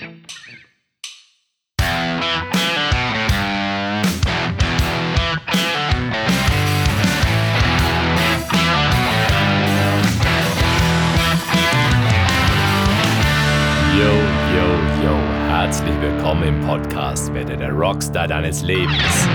Yo, yo, yo, herzlich willkommen im Podcast Werde der Rockstar deines Lebens.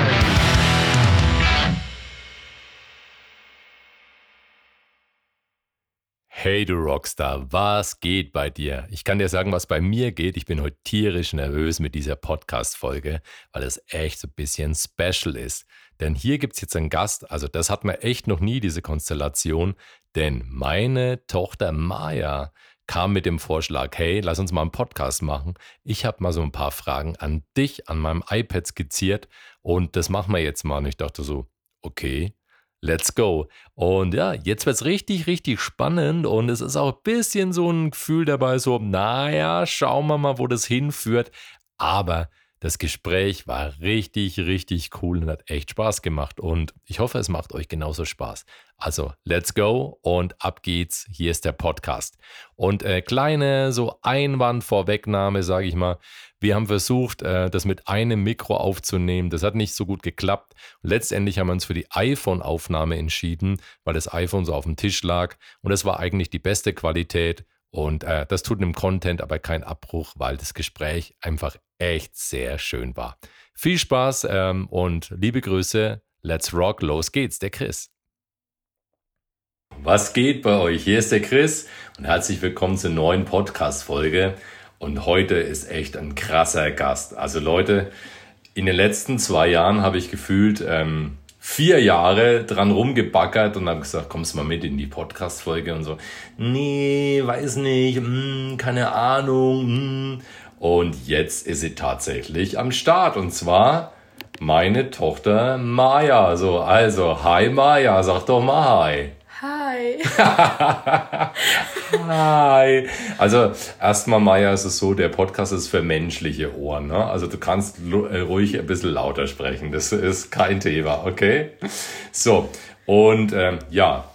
Hey du Rockstar, was geht bei dir? Ich kann dir sagen, was bei mir geht. Ich bin heute tierisch nervös mit dieser Podcast-Folge, weil es echt so ein bisschen special ist. Denn hier gibt es jetzt einen Gast, also das hat man echt noch nie, diese Konstellation. Denn meine Tochter Maya kam mit dem Vorschlag, hey, lass uns mal einen Podcast machen. Ich habe mal so ein paar Fragen an dich, an meinem iPad skizziert und das machen wir jetzt mal. Und ich dachte so, okay, Let's go. Und ja, jetzt wird es richtig, richtig spannend und es ist auch ein bisschen so ein Gefühl dabei, so, naja, schauen wir mal, wo das hinführt. Aber das Gespräch war richtig, richtig cool und hat echt Spaß gemacht. Und ich hoffe, es macht euch genauso Spaß. Also, let's go und ab geht's. Hier ist der Podcast. Und äh, kleine so Einwand-Vorwegnahme, sage ich mal. Wir haben versucht, äh, das mit einem Mikro aufzunehmen. Das hat nicht so gut geklappt. Letztendlich haben wir uns für die iPhone-Aufnahme entschieden, weil das iPhone so auf dem Tisch lag. Und das war eigentlich die beste Qualität. Und äh, das tut dem Content aber keinen Abbruch, weil das Gespräch einfach echt sehr schön war. Viel Spaß ähm, und liebe Grüße. Let's rock, los geht's, der Chris. Was geht bei euch? Hier ist der Chris und herzlich willkommen zur neuen Podcast-Folge. Und heute ist echt ein krasser Gast. Also Leute, in den letzten zwei Jahren habe ich gefühlt ähm, vier Jahre dran rumgebackert und habe gesagt, kommst mal mit in die Podcast-Folge und so. Nee, weiß nicht, mh, hm, keine Ahnung. Mh. Hm. Und jetzt ist sie tatsächlich am Start und zwar meine Tochter Maya. So, also, hi Maya, sag doch mal hi. Hi. Hi. Also erstmal, Maya, ist es so, der Podcast ist für menschliche Ohren. Ne? Also du kannst äh, ruhig ein bisschen lauter sprechen. Das ist kein Thema, okay? So, und ähm, ja,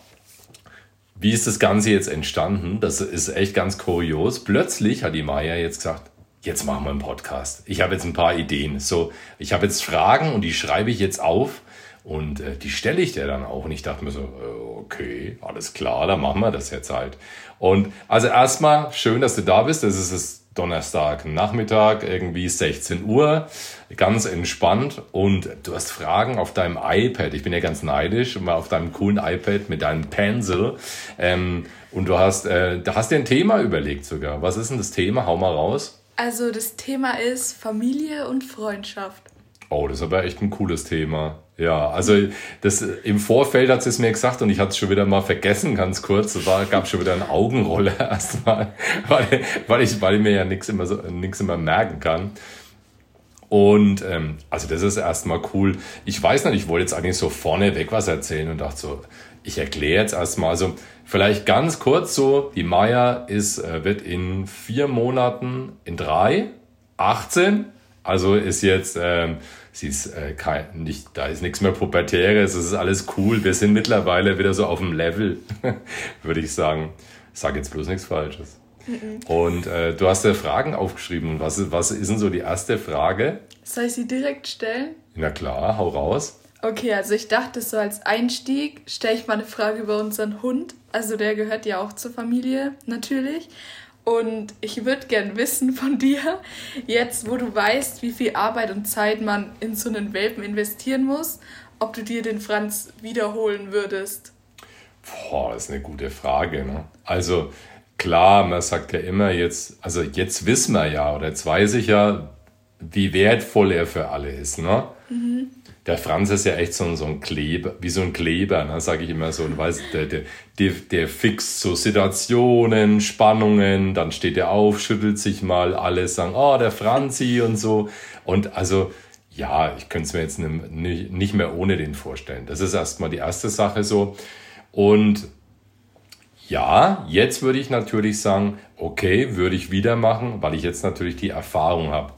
wie ist das Ganze jetzt entstanden? Das ist echt ganz kurios. Plötzlich hat die Maya jetzt gesagt, jetzt machen wir einen Podcast. Ich habe jetzt ein paar Ideen. So, ich habe jetzt Fragen und die schreibe ich jetzt auf und äh, die stelle ich dir dann auch. Und ich dachte mir so, äh, okay, alles klar, dann machen wir das jetzt halt. Und also erstmal schön, dass du da bist. Das ist es Donnerstag Nachmittag, irgendwie 16 Uhr, ganz entspannt. Und du hast Fragen auf deinem iPad. Ich bin ja ganz neidisch, mal auf deinem coolen iPad mit deinem Pencil. Ähm, und du hast, äh, da hast dir ein Thema überlegt sogar. Was ist denn das Thema? Hau mal raus. Also das Thema ist Familie und Freundschaft. Oh, das ist aber echt ein cooles Thema. Ja, also das im Vorfeld hat sie es mir gesagt und ich hatte es schon wieder mal vergessen, ganz kurz. Es war, gab schon wieder eine Augenrolle erstmal, weil, weil, ich, weil ich mir ja nichts immer so nichts immer merken kann. Und ähm, also das ist erstmal cool. Ich weiß nicht, ich wollte jetzt eigentlich so vorneweg was erzählen und dachte so, ich erkläre jetzt erstmal. Also vielleicht ganz kurz so, die Maya ist, äh, wird in vier Monaten, in drei, 18, also ist jetzt, ähm, sie ist äh, kein, nicht, da ist nichts mehr Pubertäres, es ist alles cool. Wir sind mittlerweile wieder so auf dem Level, würde ich sagen. Ich sage jetzt bloß nichts Falsches. Und äh, du hast ja Fragen aufgeschrieben. Und was, was ist denn so die erste Frage? Soll ich sie direkt stellen? Na klar, hau raus. Okay, also ich dachte so als Einstieg stelle ich mal eine Frage über unseren Hund. Also der gehört ja auch zur Familie natürlich. Und ich würde gern wissen von dir, jetzt wo du weißt, wie viel Arbeit und Zeit man in so einen Welpen investieren muss, ob du dir den Franz wiederholen würdest. Boah, ist eine gute Frage. Ne? Also klar, man sagt ja immer jetzt, also jetzt wissen wir ja, oder jetzt weiß ich ja, wie wertvoll er für alle ist. Ne? Mhm der Franz ist ja echt so, so ein Kleber, wie so ein Kleber, ne, sage ich immer so. Du weißt, der, der, der, der fixt so Situationen, Spannungen, dann steht er auf, schüttelt sich mal, alle sagen, oh, der Franzi und so. Und also, ja, ich könnte es mir jetzt nicht mehr ohne den vorstellen. Das ist erstmal die erste Sache so. Und ja, jetzt würde ich natürlich sagen, okay, würde ich wieder machen, weil ich jetzt natürlich die Erfahrung habe.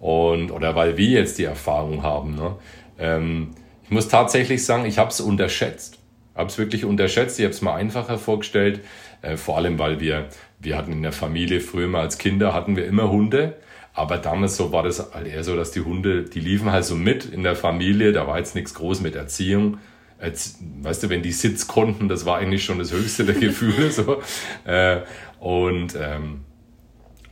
Und, oder weil wir jetzt die Erfahrung haben. Ne? Ähm, ich muss tatsächlich sagen, ich habe es unterschätzt. habe es wirklich unterschätzt. Ich habe es mal einfacher vorgestellt. Äh, vor allem, weil wir wir hatten in der Familie früher mal als Kinder hatten wir immer Hunde. Aber damals so war das halt eher so, dass die Hunde, die liefen halt so mit in der Familie. Da war jetzt nichts groß mit Erziehung. Jetzt, weißt du, wenn die Sitz konnten, das war eigentlich schon das höchste der Gefühle. so. Äh, und ähm,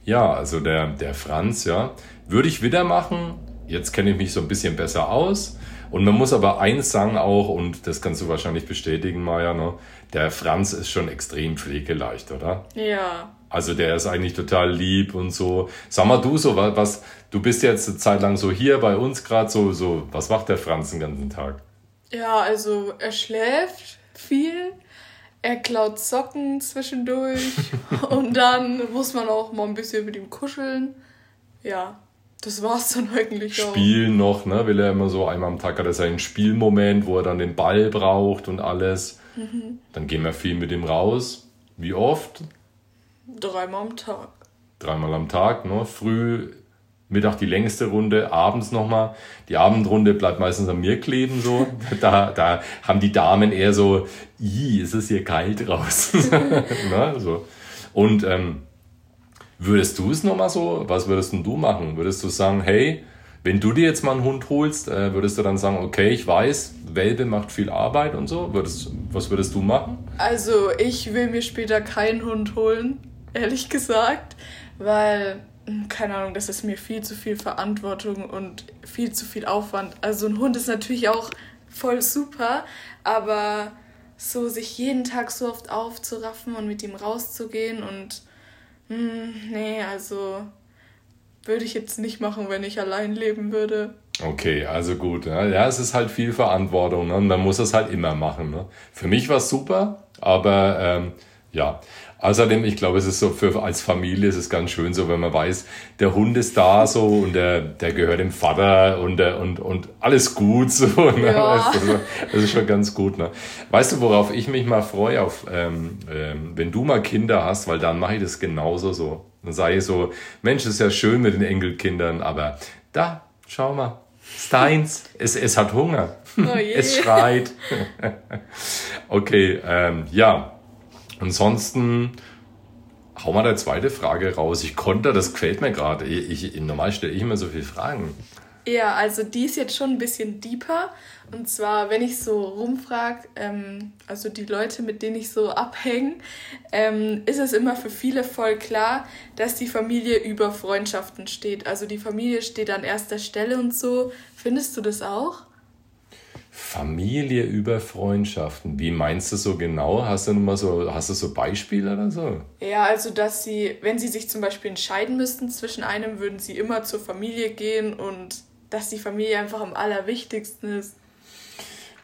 ja, also der, der Franz, ja, würde ich wieder machen. Jetzt kenne ich mich so ein bisschen besser aus. Und man muss aber eins sagen auch, und das kannst du wahrscheinlich bestätigen, Maja, ne? der Franz ist schon extrem pflegeleicht, oder? Ja. Also der ist eigentlich total lieb und so. Sag mal du so, was, du bist jetzt eine Zeit lang so hier bei uns gerade so, so, was macht der Franz den ganzen Tag? Ja, also er schläft viel, er klaut Socken zwischendurch und dann muss man auch mal ein bisschen mit ihm kuscheln. Ja, das war's dann eigentlich auch. Spielen noch, ne? Will er immer so einmal am Tag hat er seinen Spielmoment, wo er dann den Ball braucht und alles. Mhm. Dann gehen wir viel mit ihm raus. Wie oft? Dreimal am Tag. Dreimal am Tag, ne? Früh, Mittag die längste Runde, abends nochmal. Die Abendrunde bleibt meistens an mir kleben, so. Da, da haben die Damen eher so, i, ist es hier kalt draußen. ne? so. Und ähm, würdest du es nochmal so? Was würdest denn du machen? Würdest du sagen, hey, wenn du dir jetzt mal einen Hund holst, äh, würdest du dann sagen, okay, ich weiß, Welpe macht viel Arbeit und so? Würdest, was würdest du machen? Also ich will mir später keinen Hund holen, ehrlich gesagt, weil, hm, keine Ahnung, das ist mir viel zu viel Verantwortung und viel zu viel Aufwand. Also ein Hund ist natürlich auch voll super, aber so sich jeden Tag so oft aufzuraffen und mit ihm rauszugehen und hm, nee, also würde ich jetzt nicht machen, wenn ich allein leben würde. Okay, also gut. Ja, es ist halt viel Verantwortung ne? und man muss es halt immer machen. Ne? Für mich war es super, aber ähm, ja. Außerdem, ich glaube, es ist so für als Familie ist es ganz schön so, wenn man weiß, der Hund ist da so und der, der gehört dem Vater und, der, und, und alles gut so. Ne? Ja. Also, das ist schon ganz gut. Ne? Weißt du, worauf ich mich mal freue, auf, ähm, ähm, wenn du mal Kinder hast, weil dann mache ich das genauso so. Dann sage ich so, Mensch, ist ja schön mit den Enkelkindern, aber da, schau mal, Steins, es, es hat Hunger. Oh es schreit. okay, ähm, ja. Ansonsten hau mal der zweite Frage raus. Ich konnte, das gefällt mir gerade. Ich, ich, normal stelle ich immer so viele Fragen. Ja, also die ist jetzt schon ein bisschen deeper. Und zwar, wenn ich so rumfrage, ähm, also die Leute, mit denen ich so abhänge, ähm, ist es immer für viele voll klar, dass die Familie über Freundschaften steht. Also die Familie steht an erster Stelle und so. Findest du das auch? Familie über Freundschaften. Wie meinst du so genau? Hast du mal so, hast du so Beispiele oder so? Ja, also dass sie, wenn sie sich zum Beispiel entscheiden müssten zwischen einem, würden sie immer zur Familie gehen und dass die Familie einfach am allerwichtigsten ist.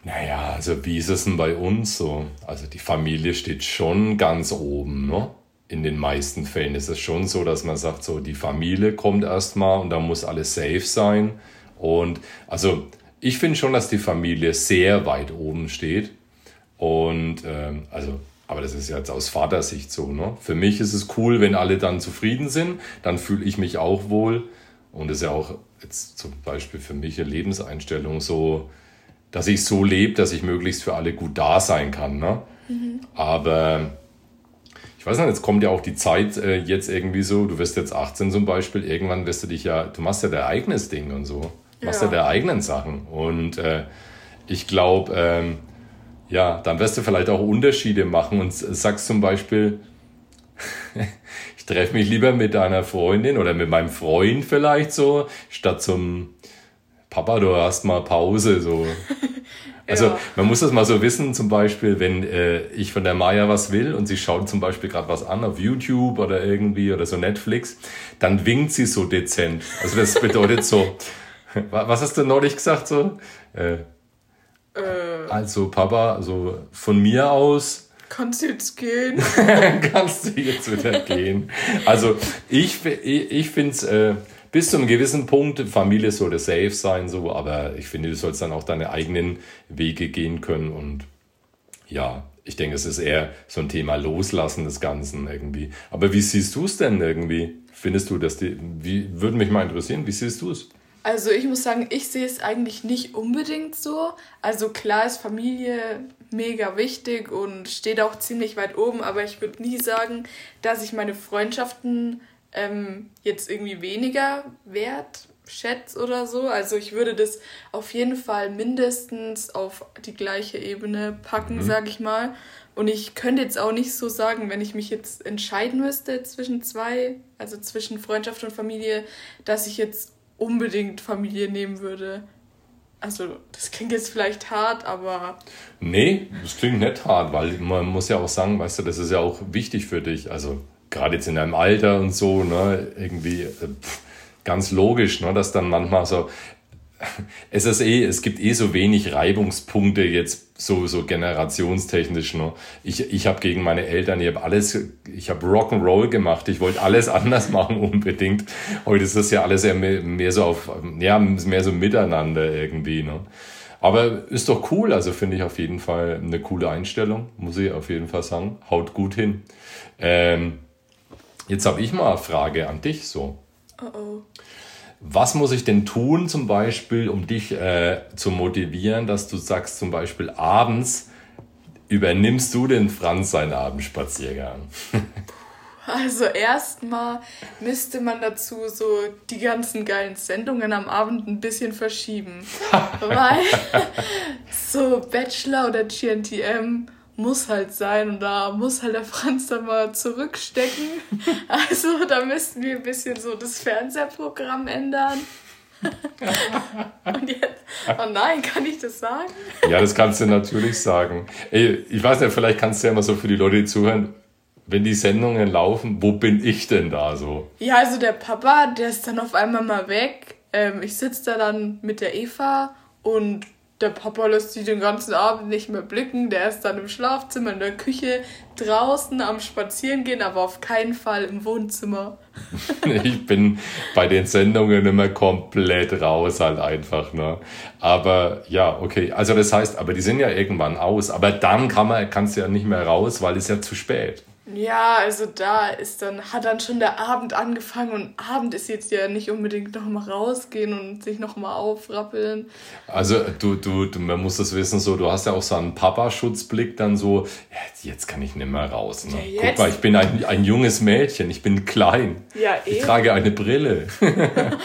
Naja, also wie ist es denn bei uns so? Also die Familie steht schon ganz oben, ne? In den meisten Fällen ist es schon so, dass man sagt, so die Familie kommt erstmal und da muss alles safe sein. Und also ich finde schon, dass die Familie sehr weit oben steht. Und ähm, also, aber das ist jetzt aus Vatersicht so. Ne? Für mich ist es cool, wenn alle dann zufrieden sind, dann fühle ich mich auch wohl. Und das ist ja auch jetzt zum Beispiel für mich eine Lebenseinstellung so, dass ich so lebe, dass ich möglichst für alle gut da sein kann. Ne? Mhm. Aber ich weiß nicht, jetzt kommt ja auch die Zeit äh, jetzt irgendwie so, du wirst jetzt 18 zum Beispiel, irgendwann wirst du dich ja, du machst ja dein eigenes Ding und so. Machst ja, ja deine eigenen Sachen. Und äh, ich glaube, ähm, ja, dann wirst du vielleicht auch Unterschiede machen und sagst zum Beispiel, ich treffe mich lieber mit deiner Freundin oder mit meinem Freund vielleicht so, statt zum Papa, du hast mal Pause, so. Also ja. man muss das mal so wissen, zum Beispiel, wenn äh, ich von der Maya was will und sie schaut zum Beispiel gerade was an auf YouTube oder irgendwie oder so Netflix, dann winkt sie so dezent. Also das bedeutet so, was hast du neulich gesagt so? Äh, äh. Also Papa, also von mir aus Kannst du jetzt gehen? kannst du jetzt wieder gehen. Also ich, ich, ich finde es äh, bis zu einem gewissen Punkt, Familie sollte safe sein, so, aber ich finde, du sollst dann auch deine eigenen Wege gehen können und ja, ich denke, es ist eher so ein Thema Loslassen des Ganzen irgendwie. Aber wie siehst du es denn irgendwie? Findest du, dass die, wie, würde mich mal interessieren, wie siehst du es? Also ich muss sagen, ich sehe es eigentlich nicht unbedingt so. Also klar ist Familie mega wichtig und steht auch ziemlich weit oben, aber ich würde nie sagen, dass ich meine Freundschaften ähm, jetzt irgendwie weniger wert schätze oder so. Also ich würde das auf jeden Fall mindestens auf die gleiche Ebene packen, mhm. sage ich mal. Und ich könnte jetzt auch nicht so sagen, wenn ich mich jetzt entscheiden müsste zwischen zwei, also zwischen Freundschaft und Familie, dass ich jetzt unbedingt Familie nehmen würde. Also, das klingt jetzt vielleicht hart, aber. Nee, das klingt nicht hart, weil man muss ja auch sagen, weißt du, das ist ja auch wichtig für dich. Also, gerade jetzt in deinem Alter und so, ne, irgendwie äh, pff, ganz logisch, ne, dass dann manchmal so es ist eh, es gibt eh so wenig Reibungspunkte jetzt so, generationstechnisch. Ne? Ich, ich habe gegen meine Eltern, ich habe alles, ich habe Rock'n'Roll gemacht, ich wollte alles anders machen unbedingt. Heute ist das ja alles eher mehr, mehr so auf, ja, mehr so miteinander irgendwie. Ne? Aber ist doch cool, also finde ich auf jeden Fall eine coole Einstellung, muss ich auf jeden Fall sagen. Haut gut hin. Ähm, jetzt habe ich mal eine Frage an dich so. Oh oh. Was muss ich denn tun, zum Beispiel, um dich äh, zu motivieren, dass du sagst, zum Beispiel abends übernimmst du den Franz seinen Abendspaziergang? Also erstmal müsste man dazu so die ganzen geilen Sendungen am Abend ein bisschen verschieben. weil so Bachelor oder GNTM muss halt sein und da muss halt der Franz dann mal zurückstecken. Also da müssten wir ein bisschen so das Fernsehprogramm ändern. und jetzt, oh nein, kann ich das sagen? Ja, das kannst du natürlich sagen. Ey, ich weiß nicht, vielleicht kannst du ja mal so für die Leute, die zuhören, wenn die Sendungen laufen, wo bin ich denn da so? Ja, also der Papa, der ist dann auf einmal mal weg. Ähm, ich sitze da dann mit der Eva und der Papa lässt sie den ganzen Abend nicht mehr blicken. Der ist dann im Schlafzimmer, in der Küche, draußen am Spazierengehen, aber auf keinen Fall im Wohnzimmer. ich bin bei den Sendungen immer komplett raus, halt einfach. Ne? Aber ja, okay. Also das heißt, aber die sind ja irgendwann aus. Aber dann kann man, kannst du ja nicht mehr raus, weil es ja zu spät. Ja, also da ist dann, hat dann schon der Abend angefangen und Abend ist jetzt ja nicht unbedingt noch mal rausgehen und sich noch mal aufrappeln. Also du, du, du, man muss das wissen, so, du hast ja auch so einen Papa-Schutzblick dann so, ja, jetzt kann ich nicht mehr raus. Ne? Ja, Guck mal, ich bin ein, ein junges Mädchen, ich bin klein. Ja, eben. Ich trage eine Brille.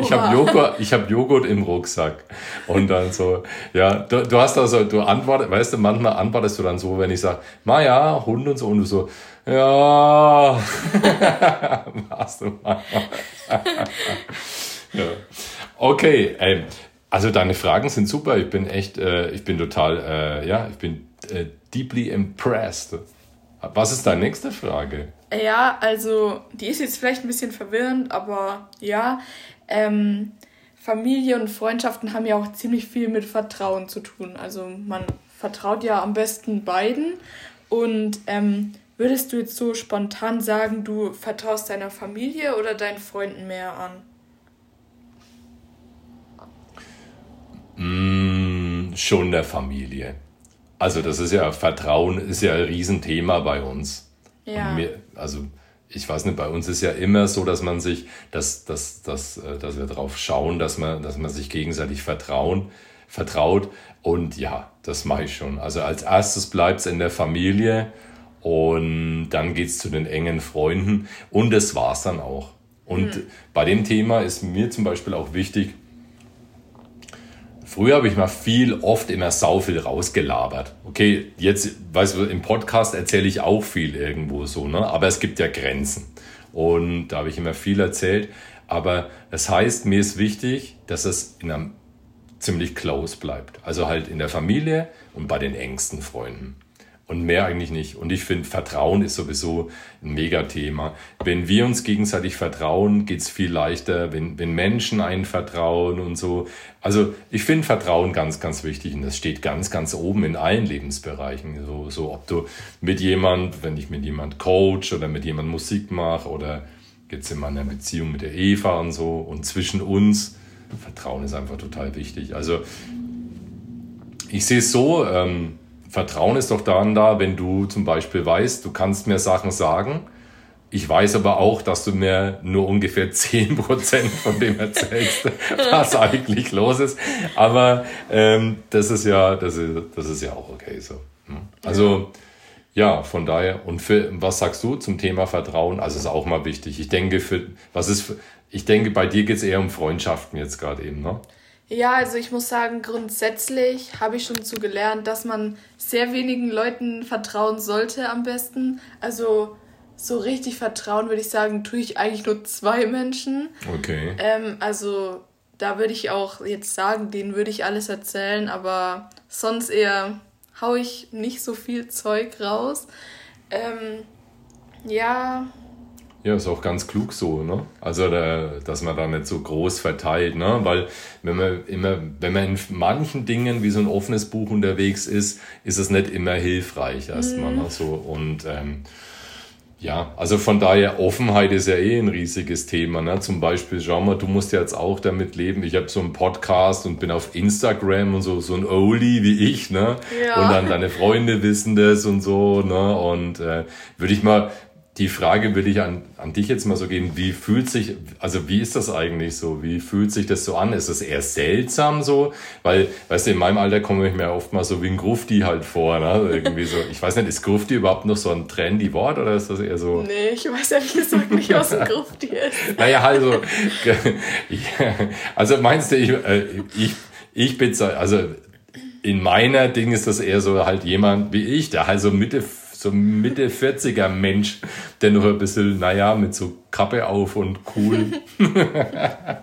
ich habe Joghurt, ich hab Joghurt im Rucksack. Und dann so, ja, du, du hast also, du antwortest, weißt du, manchmal antwortest du dann so, wenn ich sage, na ja, Hund und so, und du so, ja, machst du mal. ja. Okay, ey, also deine Fragen sind super. Ich bin echt, äh, ich bin total, äh, ja, ich bin äh, deeply impressed. Was ist deine nächste Frage? Ja, also die ist jetzt vielleicht ein bisschen verwirrend, aber ja, ähm, Familie und Freundschaften haben ja auch ziemlich viel mit Vertrauen zu tun. Also man vertraut ja am besten beiden. Und ähm, Würdest du jetzt so spontan sagen, du vertraust deiner Familie oder deinen Freunden mehr an? Mm, schon der Familie. Also das ist ja, Vertrauen ist ja ein Riesenthema bei uns. Ja. Mir, also ich weiß nicht, bei uns ist ja immer so, dass man sich, dass, dass, dass, äh, dass wir darauf schauen, dass man, dass man sich gegenseitig vertrauen, vertraut. Und ja, das mache ich schon. Also als erstes bleibt es in der Familie und dann geht's zu den engen Freunden und das war's dann auch. Und mhm. bei dem Thema ist mir zum Beispiel auch wichtig, Früher habe ich mal viel, oft immer sau viel rausgelabert. Okay, jetzt, weißt du, im Podcast erzähle ich auch viel irgendwo so, ne? Aber es gibt ja Grenzen. Und da habe ich immer viel erzählt. Aber das heißt, mir ist wichtig, dass es in einem ziemlich close bleibt. Also halt in der Familie und bei den engsten Freunden. Und mehr eigentlich nicht. Und ich finde, Vertrauen ist sowieso ein Megathema. Wenn wir uns gegenseitig vertrauen, geht's viel leichter. Wenn, wenn Menschen einen vertrauen und so. Also ich finde Vertrauen ganz, ganz wichtig. Und das steht ganz, ganz oben in allen Lebensbereichen. So, so ob du mit jemand, wenn ich mit jemand coach oder mit jemand Musik mache oder jetzt in meiner Beziehung mit der Eva und so. Und zwischen uns, Vertrauen ist einfach total wichtig. Also ich sehe es so, ähm, Vertrauen ist doch dann da, wenn du zum Beispiel weißt, du kannst mir Sachen sagen ich weiß aber auch, dass du mir nur ungefähr 10% von dem erzählst, nur ungefähr 10% von dem erzählst, was eigentlich los ist. Aber ähm, das ist ja, das ist, das ist ja auch okay so. Hm? Also ja, von daher. Und für was sagst du zum Thema Vertrauen? Also ist auch mal wichtig. Ich denke, für was ist, für, ich denke, bei dir geht es eher um Freundschaften jetzt gerade eben, ne? Ja, also ich muss sagen, grundsätzlich habe ich schon zu gelernt, dass man sehr wenigen Leuten vertrauen sollte am besten. Also so richtig vertrauen würde ich sagen, tue ich eigentlich nur zwei Menschen. Okay. Ähm, also da würde ich auch jetzt sagen, denen würde ich alles erzählen, aber sonst eher haue ich nicht so viel Zeug raus. Ähm, ja, ja, ist auch ganz klug so, ne? Also, da, dass man da nicht so groß verteilt, ne? Weil, wenn man immer, wenn man in manchen Dingen wie so ein offenes Buch unterwegs ist, ist es nicht immer hilfreich erstmal, mhm. ne? So, und, ähm, ja, also von daher, Offenheit ist ja eh ein riesiges Thema. Ne? Zum Beispiel, schau mal, du musst ja jetzt auch damit leben. Ich habe so einen Podcast und bin auf Instagram und so, so ein Oldie wie ich, ne? Ja. Und dann deine Freunde wissen das und so, ne? Und äh, würde ich mal, die Frage will ich an, an dich jetzt mal so gehen. Wie fühlt sich, also wie ist das eigentlich so? Wie fühlt sich das so an? Ist das eher seltsam so? Weil, weißt du, in meinem Alter komme ich mir oft mal so wie ein Grufti halt vor, ne? Irgendwie so. Ich weiß nicht, ist Grufti überhaupt noch so ein trendy Wort oder ist das eher so? Nee, ich weiß ehrlich gesagt nicht, was ein Grufti ist. naja, also, also meinst du, ich, äh, ich, ich bin, also, in meiner Ding ist das eher so halt jemand wie ich, der halt so Mitte so Mitte 40er Mensch, der noch ein bisschen, naja, mit so Kappe auf und cool.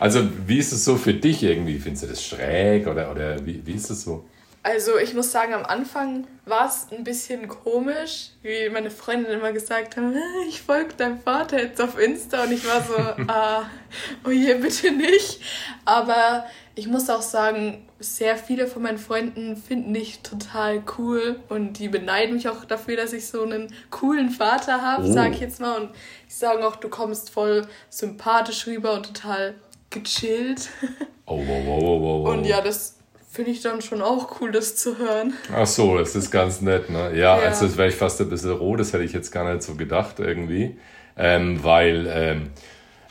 also, wie ist es so für dich irgendwie? Findest du das schräg oder, oder wie, wie ist es so? Also ich muss sagen, am Anfang war es ein bisschen komisch, wie meine Freundin immer gesagt haben, ich folge deinem Vater jetzt auf Insta und ich war so, ah, oh je, bitte nicht. Aber ich muss auch sagen, sehr viele von meinen Freunden finden dich total cool und die beneiden mich auch dafür, dass ich so einen coolen Vater habe, oh. sag ich jetzt mal. Und ich sage auch, du kommst voll sympathisch rüber und total gechillt. Oh, wow, wow, wow, wow. Und ja, das finde ich dann schon auch cool, das zu hören. Ach so, das ist ganz nett, ne? Ja, ja. also das wäre ich fast ein bisschen roh, das hätte ich jetzt gar nicht so gedacht irgendwie. Ähm, weil ähm,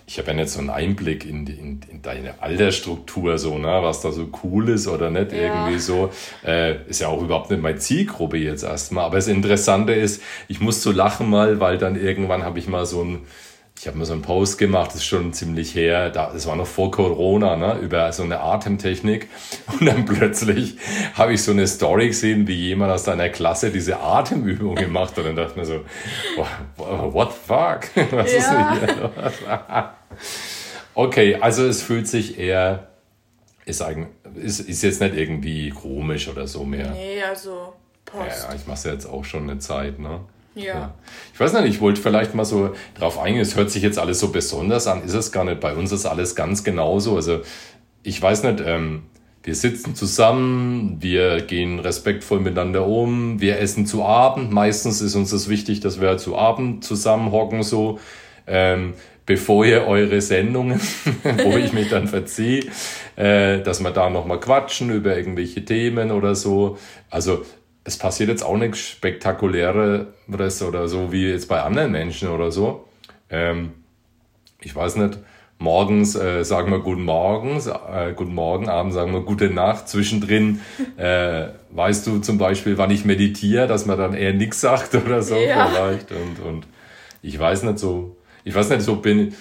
ich habe ja nicht so einen Einblick in, die, in, in, deine Altersstruktur, so, ne, was da so cool ist oder nicht, ja. irgendwie so. Äh, ist ja auch überhaupt nicht meine Zielgruppe jetzt erstmal. Aber das Interessante ist, ich muss so lachen mal, weil dann irgendwann habe ich mal so ein ich habe mir so einen Post gemacht, das ist schon ziemlich her, da, das war noch vor Corona, ne, über so eine Atemtechnik. Und dann plötzlich habe ich so eine Story gesehen, wie jemand aus deiner Klasse diese Atemübung gemacht hat. Und dann dachte ich mir so, what the fuck? Was ja. ist denn hier okay, also es fühlt sich eher, ist, eigentlich, ist, ist jetzt nicht irgendwie komisch oder so mehr. Nee, also Post. Ja, ich mache es ja jetzt auch schon eine Zeit, ne? Ja. Ich weiß nicht, ich wollte vielleicht mal so drauf eingehen, es hört sich jetzt alles so besonders an, ist es gar nicht. Bei uns ist alles ganz genauso. Also ich weiß nicht, ähm, wir sitzen zusammen, wir gehen respektvoll miteinander um, wir essen zu Abend. Meistens ist uns das wichtig, dass wir zu Abend zusammen hocken, so. Ähm, bevor ihr eure Sendungen, wo ich mich dann verziehe, äh, dass wir da nochmal quatschen über irgendwelche Themen oder so. Also es passiert jetzt auch nichts Spektakuläres oder so wie jetzt bei anderen Menschen oder so. Ähm, ich weiß nicht, morgens äh, sagen wir Guten Morgen, äh, Guten Morgen, abends sagen wir Gute Nacht. Zwischendrin äh, weißt du zum Beispiel, wann ich meditiere, dass man dann eher nichts sagt oder so ja. vielleicht. Und, und ich weiß nicht so, ich weiß nicht so, bin,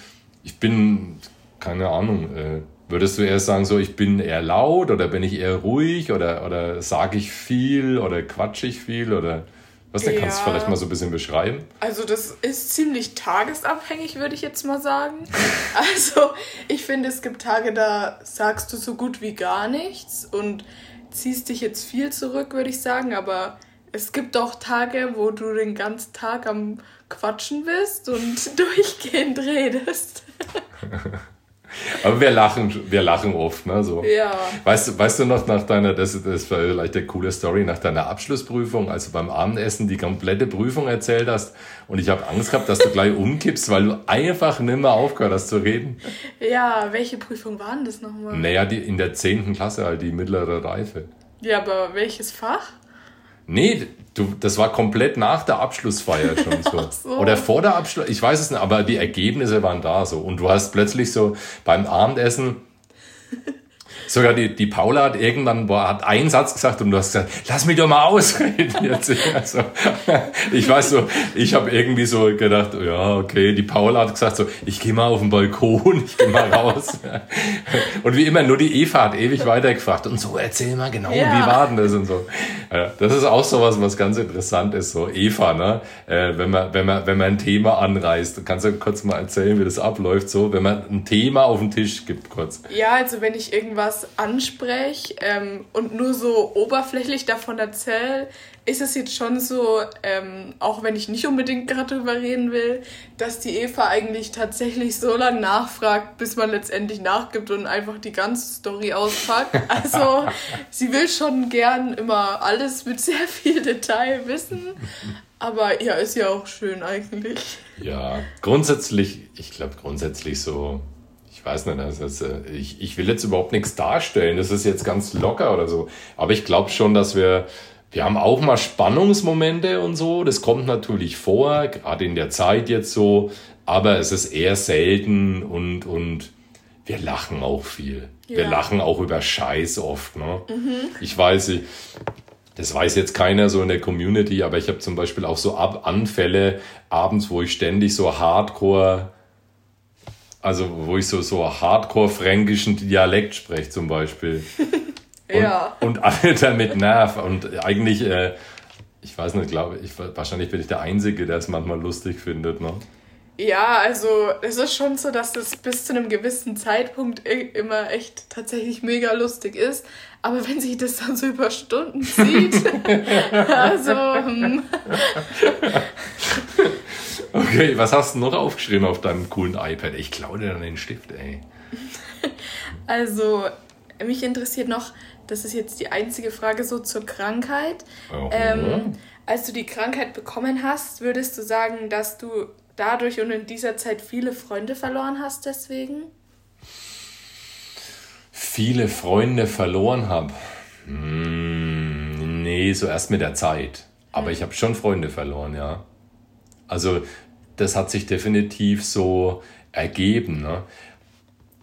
ich bin, keine Ahnung, äh, Würdest du eher sagen, so ich bin eher laut oder bin ich eher ruhig oder, oder sage ich viel oder quatsche ich viel oder was denn? Ja. Kannst du vielleicht mal so ein bisschen beschreiben? Also das ist ziemlich tagesabhängig, würde ich jetzt mal sagen. also ich finde, es gibt Tage, da sagst du so gut wie gar nichts und ziehst dich jetzt viel zurück, würde ich sagen, aber es gibt auch Tage, wo du den ganzen Tag am Quatschen bist und durchgehend redest. Aber wir lachen, wir lachen oft, ne? So. Ja. Weißt, du, weißt du noch nach deiner, das, das war vielleicht eine coole Story, nach deiner Abschlussprüfung, als du beim Abendessen die komplette Prüfung erzählt hast und ich habe Angst gehabt, dass du gleich umkippst, weil du einfach nimmer aufgehört hast zu reden. Ja, welche Prüfung waren das nochmal? Naja, die in der zehnten Klasse, halt die mittlere Reife. Ja, aber welches Fach? Nee, du, das war komplett nach der Abschlussfeier schon so. so. Oder vor der Abschluss, ich weiß es nicht, aber die Ergebnisse waren da so. Und du hast plötzlich so beim Abendessen Sogar die, die Paula hat irgendwann boah, hat einen Satz gesagt und du hast gesagt, lass mich doch mal ausreden jetzt. Also, ich weiß so, ich habe irgendwie so gedacht, ja, okay, die Paula hat gesagt so, ich gehe mal auf den Balkon, ich gehe mal raus. Und wie immer, nur die Eva hat ewig weitergefragt und so, erzähl mal genau, ja. wie war denn das und so. Das ist auch so was, was ganz interessant ist, so Eva, ne? Äh, wenn man, wenn man, wenn man ein Thema anreißt, kannst du kurz mal erzählen, wie das abläuft, so, wenn man ein Thema auf den Tisch gibt, kurz. Ja, also wenn ich irgendwas was anspreche ähm, und nur so oberflächlich davon erzähle, ist es jetzt schon so, ähm, auch wenn ich nicht unbedingt gerade drüber reden will, dass die Eva eigentlich tatsächlich so lange nachfragt, bis man letztendlich nachgibt und einfach die ganze Story auspackt. Also sie will schon gern immer alles mit sehr viel Detail wissen. Aber ja, ist ja auch schön eigentlich. Ja, grundsätzlich, ich glaube grundsätzlich so weiß nicht, also das, ich, ich will jetzt überhaupt nichts darstellen, das ist jetzt ganz locker oder so. Aber ich glaube schon, dass wir, wir haben auch mal Spannungsmomente und so, das kommt natürlich vor, gerade in der Zeit jetzt so, aber es ist eher selten und, und wir lachen auch viel. Ja. Wir lachen auch über Scheiß oft. Ne? Mhm. Ich weiß, ich, das weiß jetzt keiner so in der Community, aber ich habe zum Beispiel auch so Ab Anfälle abends, wo ich ständig so Hardcore also, wo ich so, so hardcore-fränkischen Dialekt spreche, zum Beispiel. Und, ja. Und alle damit nerv. Und eigentlich, äh, ich weiß nicht, glaube ich, wahrscheinlich bin ich der Einzige, der es manchmal lustig findet, ne? Ja, also es ist schon so, dass das bis zu einem gewissen Zeitpunkt immer echt tatsächlich mega lustig ist. Aber wenn sich das dann so über Stunden zieht, also. Hm. Okay, was hast du noch aufgeschrieben auf deinem coolen iPad? Ich klaue dir dann den Stift, ey. Also, mich interessiert noch, das ist jetzt die einzige Frage so zur Krankheit. Oh. Ähm, als du die Krankheit bekommen hast, würdest du sagen, dass du dadurch und in dieser Zeit viele Freunde verloren hast deswegen? Viele Freunde verloren habe? Hm, nee, so erst mit der Zeit. Aber hm. ich habe schon Freunde verloren, ja. Also das hat sich definitiv so ergeben. Ne?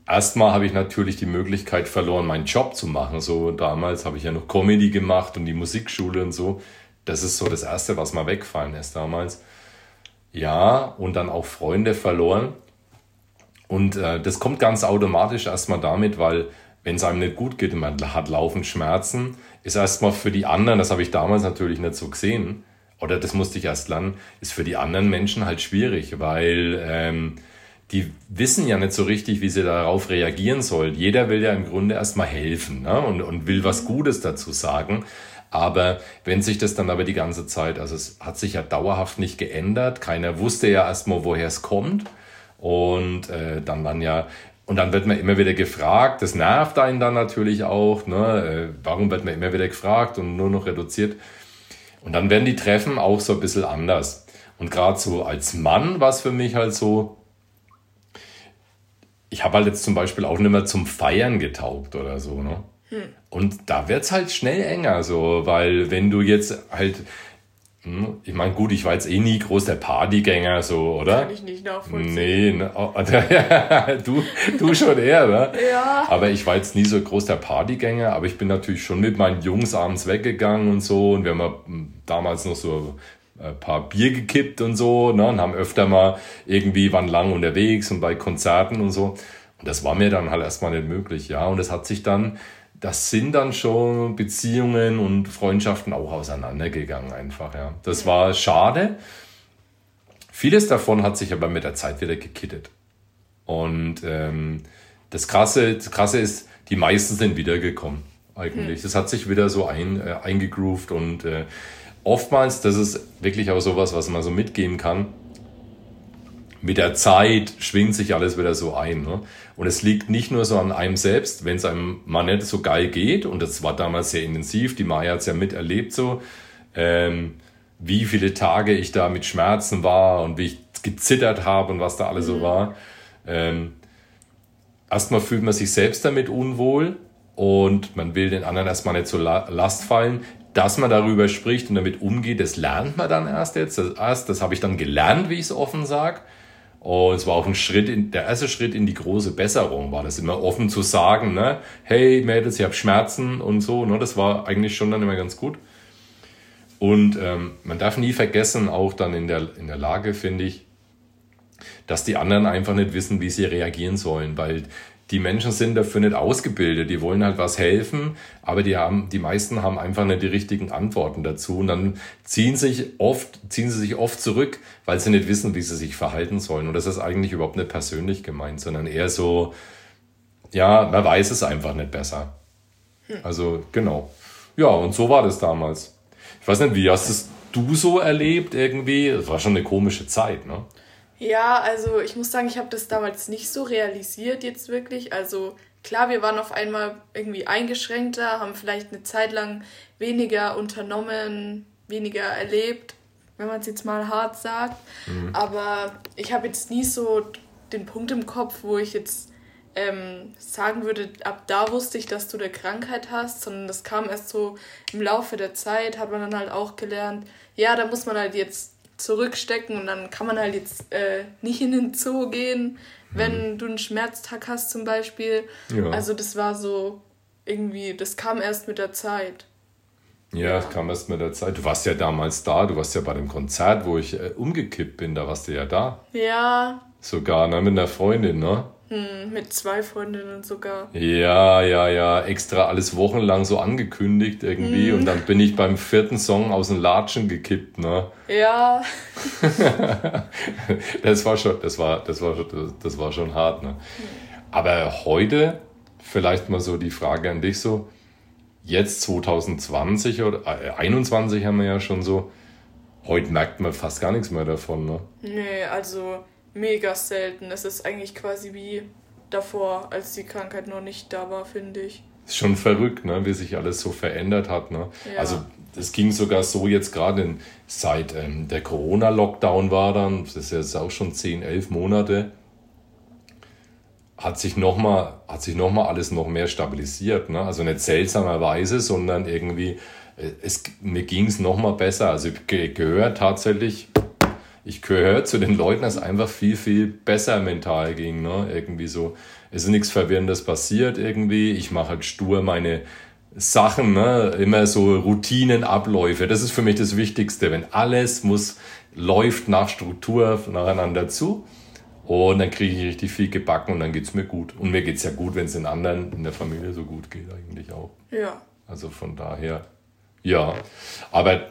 Erstmal habe ich natürlich die Möglichkeit verloren, meinen Job zu machen. So damals habe ich ja noch Comedy gemacht und die Musikschule und so. Das ist so das Erste, was mal wegfallen ist damals. Ja, und dann auch Freunde verloren. Und äh, das kommt ganz automatisch erstmal damit, weil wenn es einem nicht gut geht und man hat laufend Schmerzen, ist erstmal für die anderen, das habe ich damals natürlich nicht so gesehen, oder das musste ich erst lernen, ist für die anderen Menschen halt schwierig, weil ähm, die wissen ja nicht so richtig, wie sie darauf reagieren sollen. Jeder will ja im Grunde erstmal helfen ne? und, und will was Gutes dazu sagen. Aber wenn sich das dann aber die ganze Zeit, also es hat sich ja dauerhaft nicht geändert, keiner wusste ja erstmal, woher es kommt. Und äh, dann dann ja, und dann wird man immer wieder gefragt, das nervt einen dann natürlich auch, ne? Äh, warum wird man immer wieder gefragt und nur noch reduziert? Und dann werden die Treffen auch so ein bisschen anders. Und gerade so als Mann war es für mich halt so, ich habe halt jetzt zum Beispiel auch nicht mehr zum Feiern getaugt oder so, ne? Hm. Und da wird es halt schnell enger, so, weil wenn du jetzt halt hm, ich meine, gut, ich war jetzt eh nie groß der Partygänger, so, oder? Kann ich nicht nachvollziehen. Nee, ne, oh, du, du schon eher, ne? Ja. Aber ich war jetzt nie so groß der Partygänger, aber ich bin natürlich schon mit meinen Jungs abends weggegangen und so und wir haben hm, damals noch so ein paar Bier gekippt und so, ne, und haben öfter mal irgendwie, waren lang unterwegs und bei Konzerten und so. Und das war mir dann halt erstmal nicht möglich, ja. Und es hat sich dann das sind dann schon Beziehungen und Freundschaften auch auseinandergegangen einfach. Ja. Das war schade. Vieles davon hat sich aber mit der Zeit wieder gekittet. Und ähm, das, Krasse, das Krasse ist, die meisten sind wiedergekommen eigentlich. Hm. Das hat sich wieder so ein, äh, eingegroovt und äh, oftmals, das ist wirklich auch sowas, was man so mitgeben kann, mit der Zeit schwingt sich alles wieder so ein. Ne? Und es liegt nicht nur so an einem selbst, wenn es einem mal nicht so geil geht, und das war damals sehr intensiv, die Maya hat es ja miterlebt so, ähm, wie viele Tage ich da mit Schmerzen war und wie ich gezittert habe und was da alles mhm. so war. Ähm, erstmal fühlt man sich selbst damit unwohl und man will den anderen erstmal nicht zur Last fallen. dass man darüber spricht und damit umgeht, das lernt man dann erst jetzt. Das, erst, das habe ich dann gelernt, wie ich es offen sage. Und es war auch ein Schritt, in, der erste Schritt in die große Besserung, war das immer offen zu sagen, ne, hey Mädels, ich habe Schmerzen und so, ne, das war eigentlich schon dann immer ganz gut. Und ähm, man darf nie vergessen, auch dann in der, in der Lage, finde ich, dass die anderen einfach nicht wissen, wie sie reagieren sollen, weil die Menschen sind dafür nicht ausgebildet, die wollen halt was helfen, aber die haben, die meisten haben einfach nicht die richtigen Antworten dazu und dann ziehen sich oft, ziehen sie sich oft zurück, weil sie nicht wissen, wie sie sich verhalten sollen. Und das ist eigentlich überhaupt nicht persönlich gemeint, sondern eher so, ja, man weiß es einfach nicht besser. Hm. Also, genau. Ja, und so war das damals. Ich weiß nicht, wie hast es du so erlebt irgendwie? Das war schon eine komische Zeit, ne? Ja, also ich muss sagen, ich habe das damals nicht so realisiert jetzt wirklich. Also klar, wir waren auf einmal irgendwie eingeschränkter, haben vielleicht eine Zeit lang weniger unternommen, weniger erlebt, wenn man es jetzt mal hart sagt. Mhm. Aber ich habe jetzt nie so den Punkt im Kopf, wo ich jetzt ähm, sagen würde, ab da wusste ich, dass du eine Krankheit hast, sondern das kam erst so im Laufe der Zeit, hat man dann halt auch gelernt, ja, da muss man halt jetzt zurückstecken und dann kann man halt jetzt äh, nicht in den Zoo gehen, wenn mhm. du einen Schmerztag hast zum Beispiel. Ja. Also das war so irgendwie, das kam erst mit der Zeit. Ja, das kam erst mit der Zeit. Du warst ja damals da, du warst ja bei dem Konzert, wo ich äh, umgekippt bin, da warst du ja da. Ja. Sogar, ne, mit einer Freundin, ne? Hm, mit zwei Freundinnen sogar. Ja, ja, ja. Extra alles wochenlang so angekündigt irgendwie. Hm. Und dann bin ich beim vierten Song aus dem Latschen gekippt, ne? Ja. das war schon, das war, das war, das war schon hart, ne? Aber heute, vielleicht mal so die Frage an dich so, jetzt 2020 oder äh, 21 haben wir ja schon so, heute merkt man fast gar nichts mehr davon, ne? Nee, also mega selten. Es ist eigentlich quasi wie davor, als die Krankheit noch nicht da war, finde ich. Ist schon verrückt, ne? wie sich alles so verändert hat. Ne? Ja. Also es ging sogar so jetzt gerade seit ähm, der Corona-Lockdown war dann, das ist jetzt auch schon 10, 11 Monate, hat sich nochmal noch alles noch mehr stabilisiert. Ne? Also nicht seltsamerweise, sondern irgendwie, äh, es, mir ging es nochmal besser. Also ich gehöre tatsächlich ich gehöre zu den Leuten, dass es einfach viel, viel besser mental ging. Ne? Irgendwie so, es ist nichts Verwirrendes passiert irgendwie. Ich mache halt stur meine Sachen, ne? immer so Routinenabläufe. Das ist für mich das Wichtigste. Wenn alles muss, läuft nach Struktur nacheinander zu. Und dann kriege ich richtig viel gebacken und dann geht es mir gut. Und mir geht es ja gut, wenn es den anderen in der Familie so gut geht, eigentlich auch. Ja. Also von daher, ja. Aber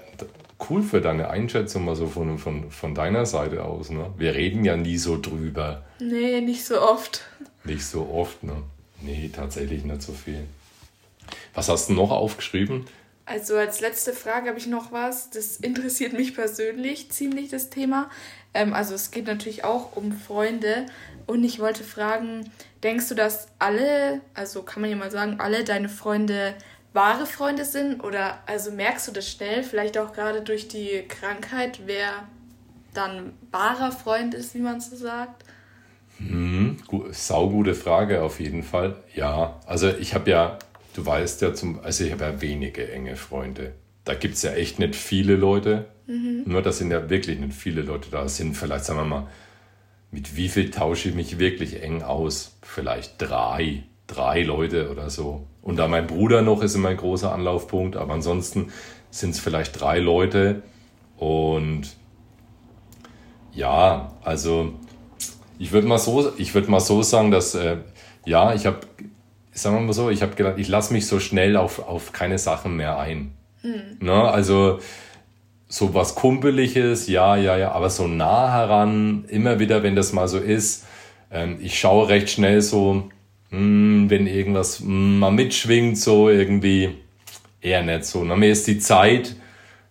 cool für deine Einschätzung mal so von, von, von deiner Seite aus. Ne? Wir reden ja nie so drüber. Nee, nicht so oft. Nicht so oft, ne? Nee, tatsächlich nicht so viel. Was hast du noch aufgeschrieben? Also als letzte Frage habe ich noch was. Das interessiert mich persönlich ziemlich, das Thema. Ähm, also es geht natürlich auch um Freunde. Und ich wollte fragen, denkst du, dass alle, also kann man ja mal sagen, alle deine Freunde wahre Freunde sind? Oder also merkst du das schnell, vielleicht auch gerade durch die Krankheit, wer dann wahrer Freund ist, wie man so sagt? Hm, saugute Frage auf jeden Fall. Ja, also ich habe ja, du weißt ja, zum, also ich habe ja wenige enge Freunde. Da gibt es ja echt nicht viele Leute. Mhm. Nur das sind ja wirklich nicht viele Leute da. Es sind vielleicht, sagen wir mal, mit wie viel tausche ich mich wirklich eng aus? Vielleicht drei drei Leute oder so. Und da mein Bruder noch ist immer ein großer Anlaufpunkt, aber ansonsten sind es vielleicht drei Leute. Und ja, also ich würde mal so, ich würde mal so sagen, dass äh, ja, ich habe, sagen wir mal so, ich habe gedacht, ich lasse mich so schnell auf, auf keine Sachen mehr ein. Mhm. Ne? Also so was Kumpeliges, ja, ja, ja, aber so nah heran, immer wieder, wenn das mal so ist, ähm, ich schaue recht schnell so, hm, wenn irgendwas hm, mal mitschwingt, so irgendwie eher nicht so. Na, mir ist die Zeit,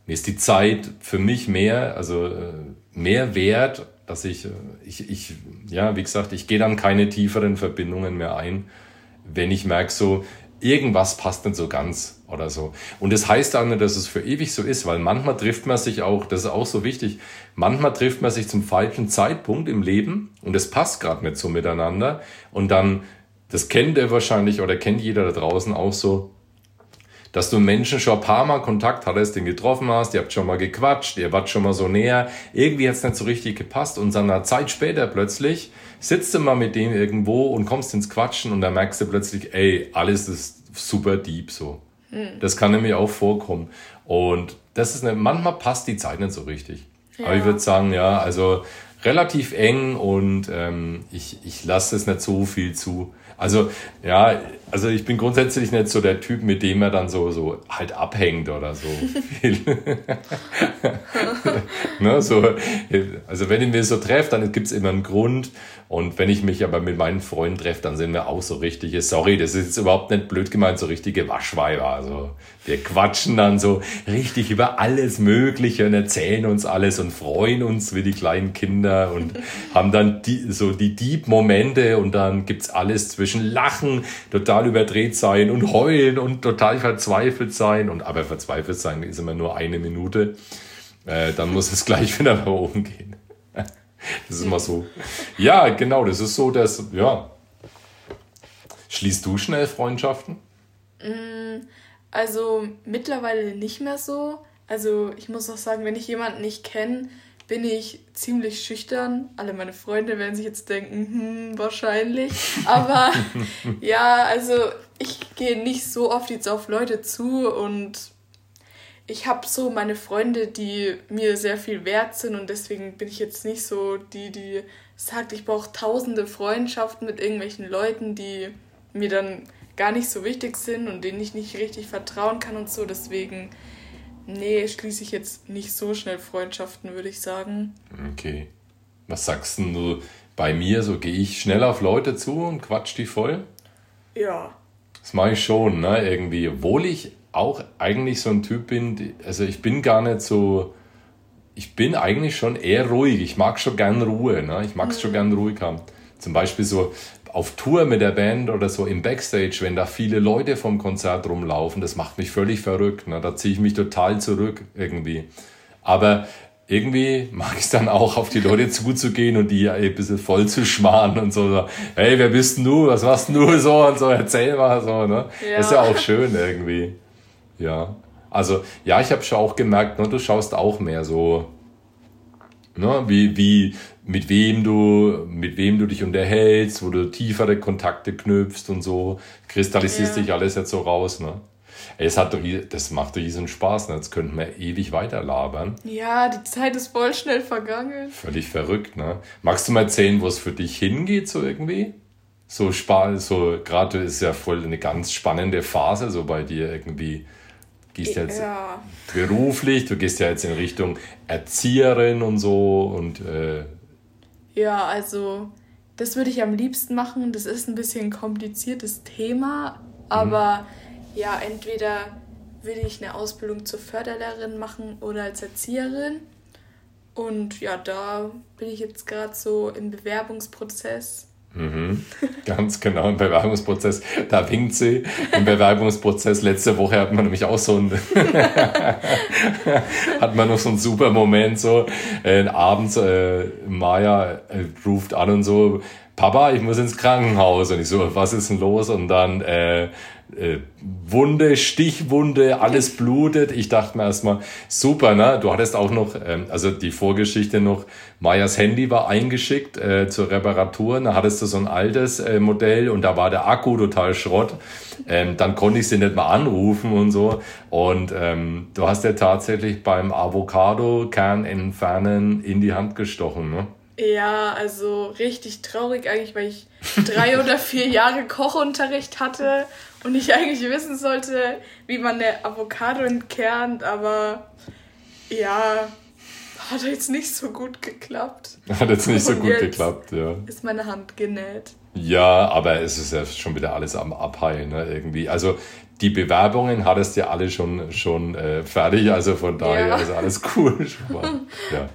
mir ist die Zeit für mich mehr, also äh, mehr wert, dass ich, äh, ich, ich ja, wie gesagt, ich gehe dann keine tieferen Verbindungen mehr ein, wenn ich merke so, irgendwas passt nicht so ganz oder so. Und das heißt auch nicht, dass es für ewig so ist, weil manchmal trifft man sich auch, das ist auch so wichtig, manchmal trifft man sich zum falschen Zeitpunkt im Leben und es passt gerade nicht so miteinander und dann das kennt er wahrscheinlich oder kennt jeder da draußen auch so. dass du Menschen schon ein paar Mal Kontakt hattest, den getroffen hast, ihr habt schon mal gequatscht, ihr wart schon mal so näher, irgendwie hat's nicht so richtig gepasst und dann eine Zeit später plötzlich sitzt du mal mit denen irgendwo und kommst ins Quatschen und dann merkst du plötzlich, ey, alles ist super deep so. Mhm. Das kann nämlich auch vorkommen. Und das ist eine, manchmal passt die Zeit nicht so richtig. Ja. Aber ich würde sagen, ja, also relativ eng und ähm, ich, ich lasse es nicht so viel zu. Also, ja, also ich bin grundsätzlich nicht so der Typ, mit dem er dann so, so halt abhängt oder so. ne, so also wenn ich mir so treffe, dann gibt's immer einen Grund. Und wenn ich mich aber mit meinen Freunden treffe, dann sind wir auch so richtige, sorry, das ist jetzt überhaupt nicht blöd gemeint, so richtige Waschweiber. Also wir quatschen dann so richtig über alles Mögliche und erzählen uns alles und freuen uns wie die kleinen Kinder und haben dann die, so die Deep-Momente und dann gibt's alles zwischen Lachen, total überdreht sein und heulen und total verzweifelt sein. Und aber verzweifelt sein ist immer nur eine Minute. Äh, dann muss es gleich wieder nach oben gehen. Das ist immer so. Ja, genau, das ist so, dass, ja. Schließt du schnell Freundschaften? Mm, also mittlerweile nicht mehr so. Also ich muss auch sagen, wenn ich jemanden nicht kenne, bin ich ziemlich schüchtern. Alle meine Freunde werden sich jetzt denken, hm, wahrscheinlich. Aber ja, also ich gehe nicht so oft jetzt auf Leute zu und ich habe so meine Freunde, die mir sehr viel wert sind und deswegen bin ich jetzt nicht so die, die sagt, ich brauche tausende Freundschaften mit irgendwelchen Leuten, die mir dann gar nicht so wichtig sind und denen ich nicht richtig vertrauen kann und so. Deswegen, nee, schließe ich jetzt nicht so schnell Freundschaften, würde ich sagen. Okay. Was sagst du bei mir? So gehe ich schnell auf Leute zu und quatsch die voll? Ja. Das mache ich schon, ne? Irgendwie. Obwohl ich auch eigentlich so ein Typ bin, also ich bin gar nicht so, ich bin eigentlich schon eher ruhig. Ich mag schon gern Ruhe, ne? ich mag es mhm. schon gern ruhig haben. Zum Beispiel so auf Tour mit der Band oder so im Backstage, wenn da viele Leute vom Konzert rumlaufen, das macht mich völlig verrückt. Ne? Da ziehe ich mich total zurück irgendwie. Aber irgendwie mag ich es dann auch, auf die Leute zuzugehen und die ein bisschen voll zu schmarren und so. Hey, wer bist denn du? Was machst du so? Und so, erzähl mal so. Ne? Ja. Das ist ja auch schön irgendwie. Ja. Also, ja, ich habe schon auch gemerkt, ne, du schaust auch mehr so, ne, wie, wie, mit wem du, mit wem du dich unterhältst, wo du tiefere Kontakte knüpfst und so, kristallisierst ja. dich alles jetzt so raus, ne? Es hat, das macht riesen Spaß, ne? jetzt könnten wir ewig weiter labern. Ja, die Zeit ist voll schnell vergangen. Völlig verrückt, ne? Magst du mal erzählen, wo es für dich hingeht, so irgendwie? So, so gerade ist ja voll eine ganz spannende Phase, so bei dir irgendwie gehst jetzt ja. beruflich, du gehst ja jetzt in Richtung Erzieherin und so und äh ja, also das würde ich am liebsten machen. Das ist ein bisschen ein kompliziertes Thema, aber mhm. ja, entweder will ich eine Ausbildung zur Förderlehrerin machen oder als Erzieherin. Und ja, da bin ich jetzt gerade so im Bewerbungsprozess Mhm. Ganz genau, im Bewerbungsprozess, da winkt sie. Im Bewerbungsprozess letzte Woche hat man nämlich auch so ein, hat man noch so einen super Moment, so, äh, abends, äh, Maya äh, ruft an und so, Papa, ich muss ins Krankenhaus. Und ich so, was ist denn los? Und dann, äh, äh, Wunde, Stichwunde, alles blutet. Ich dachte mir erstmal, super, ne? Du hattest auch noch, ähm, also die Vorgeschichte noch, Mayas Handy war eingeschickt äh, zur Reparatur. Da hattest du so ein altes äh, Modell und da war der Akku total Schrott. Ähm, dann konnte ich sie nicht mal anrufen und so. Und ähm, du hast ja tatsächlich beim Avocado-Kern entfernen in die Hand gestochen, ne? Ja, also richtig traurig eigentlich, weil ich drei oder vier Jahre Kochunterricht hatte und ich eigentlich wissen sollte, wie man eine Avocado entkernt, aber ja, hat jetzt nicht so gut geklappt. Hat jetzt nicht so gut geklappt, ja. Ist meine Hand genäht. Ja, aber es ist ja schon wieder alles am Abheilen, ne, irgendwie. Also die Bewerbungen hattest ja alle schon, schon äh, fertig, also von daher ja. ist alles cool. ja.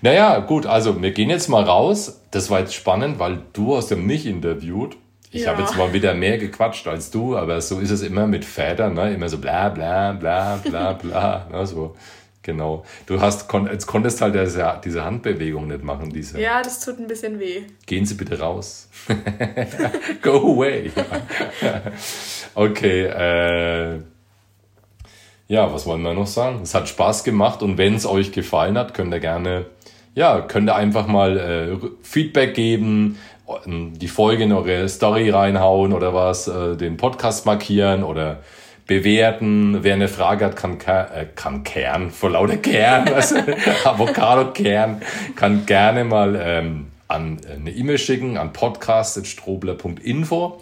Naja, gut, also wir gehen jetzt mal raus. Das war jetzt spannend, weil du hast ja mich interviewt. Ich ja. habe jetzt mal wieder mehr gequatscht als du, aber so ist es immer mit Vätern, ne? immer so bla bla bla bla bla. ne? so, genau. Du hast, kon jetzt konntest halt diese, diese Handbewegung nicht machen. Diese. Ja, das tut ein bisschen weh. Gehen Sie bitte raus. Go away. okay, äh, ja, was wollen wir noch sagen? Es hat Spaß gemacht und wenn es euch gefallen hat, könnt ihr gerne, ja, könnt ihr einfach mal äh, Feedback geben, die Folge in eure Story reinhauen oder was, äh, den Podcast markieren oder bewerten. Wer eine Frage hat, kann, äh, kann Kern, vor lauter Kern, also Avocado-Kern, kann gerne mal ähm, an äh, eine E-Mail schicken an podcast.strobler.info.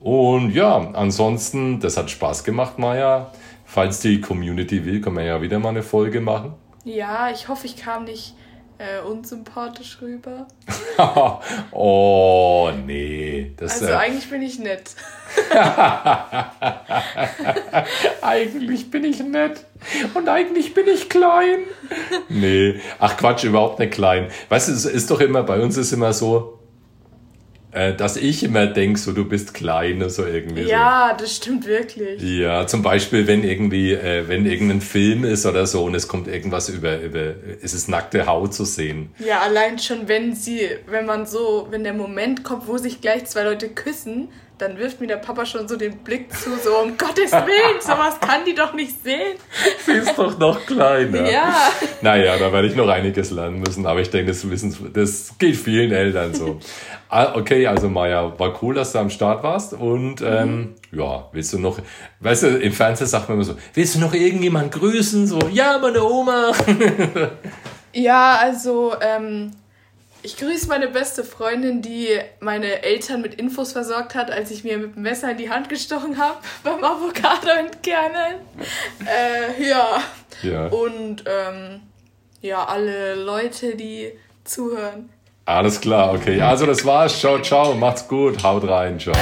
Und ja, ansonsten, das hat Spaß gemacht, Maja. Falls die Community will, können wir ja wieder mal eine Folge machen. Ja, ich hoffe, ich kam nicht äh, unsympathisch rüber. oh, nee. Das, also äh... eigentlich bin ich nett. eigentlich bin ich nett. Und eigentlich bin ich klein. Nee. Ach Quatsch, überhaupt nicht klein. Weißt du, es ist doch immer, bei uns ist immer so, dass ich immer denke, so du bist klein, so irgendwie. Ja, so. das stimmt wirklich. Ja, zum Beispiel, wenn irgendwie, äh, wenn irgendein Film ist oder so und es kommt irgendwas über, über, es ist nackte Haut zu sehen. Ja, allein schon, wenn sie, wenn man so, wenn der Moment kommt, wo sich gleich zwei Leute küssen, dann wirft mir der Papa schon so den Blick zu, so um Gottes Willen, sowas kann die doch nicht sehen. Sie ist doch noch kleiner. Ja. Naja, da werde ich noch einiges lernen müssen, aber ich denke, das, wissen, das geht vielen Eltern so. Ah, okay, also Maja, war cool, dass du am Start warst und ähm, mhm. ja, willst du noch, weißt du, im Fernsehen sagt man immer so, willst du noch irgendjemand grüßen? So, ja, meine Oma. ja, also ähm, ich grüße meine beste Freundin, die meine Eltern mit Infos versorgt hat, als ich mir mit dem Messer in die Hand gestochen habe beim Avocado entkernen. Äh, ja. ja. Und ähm, ja, alle Leute, die zuhören. Alles klar, okay. Also das war's. Ciao, ciao. Macht's gut. Haut rein. Ciao.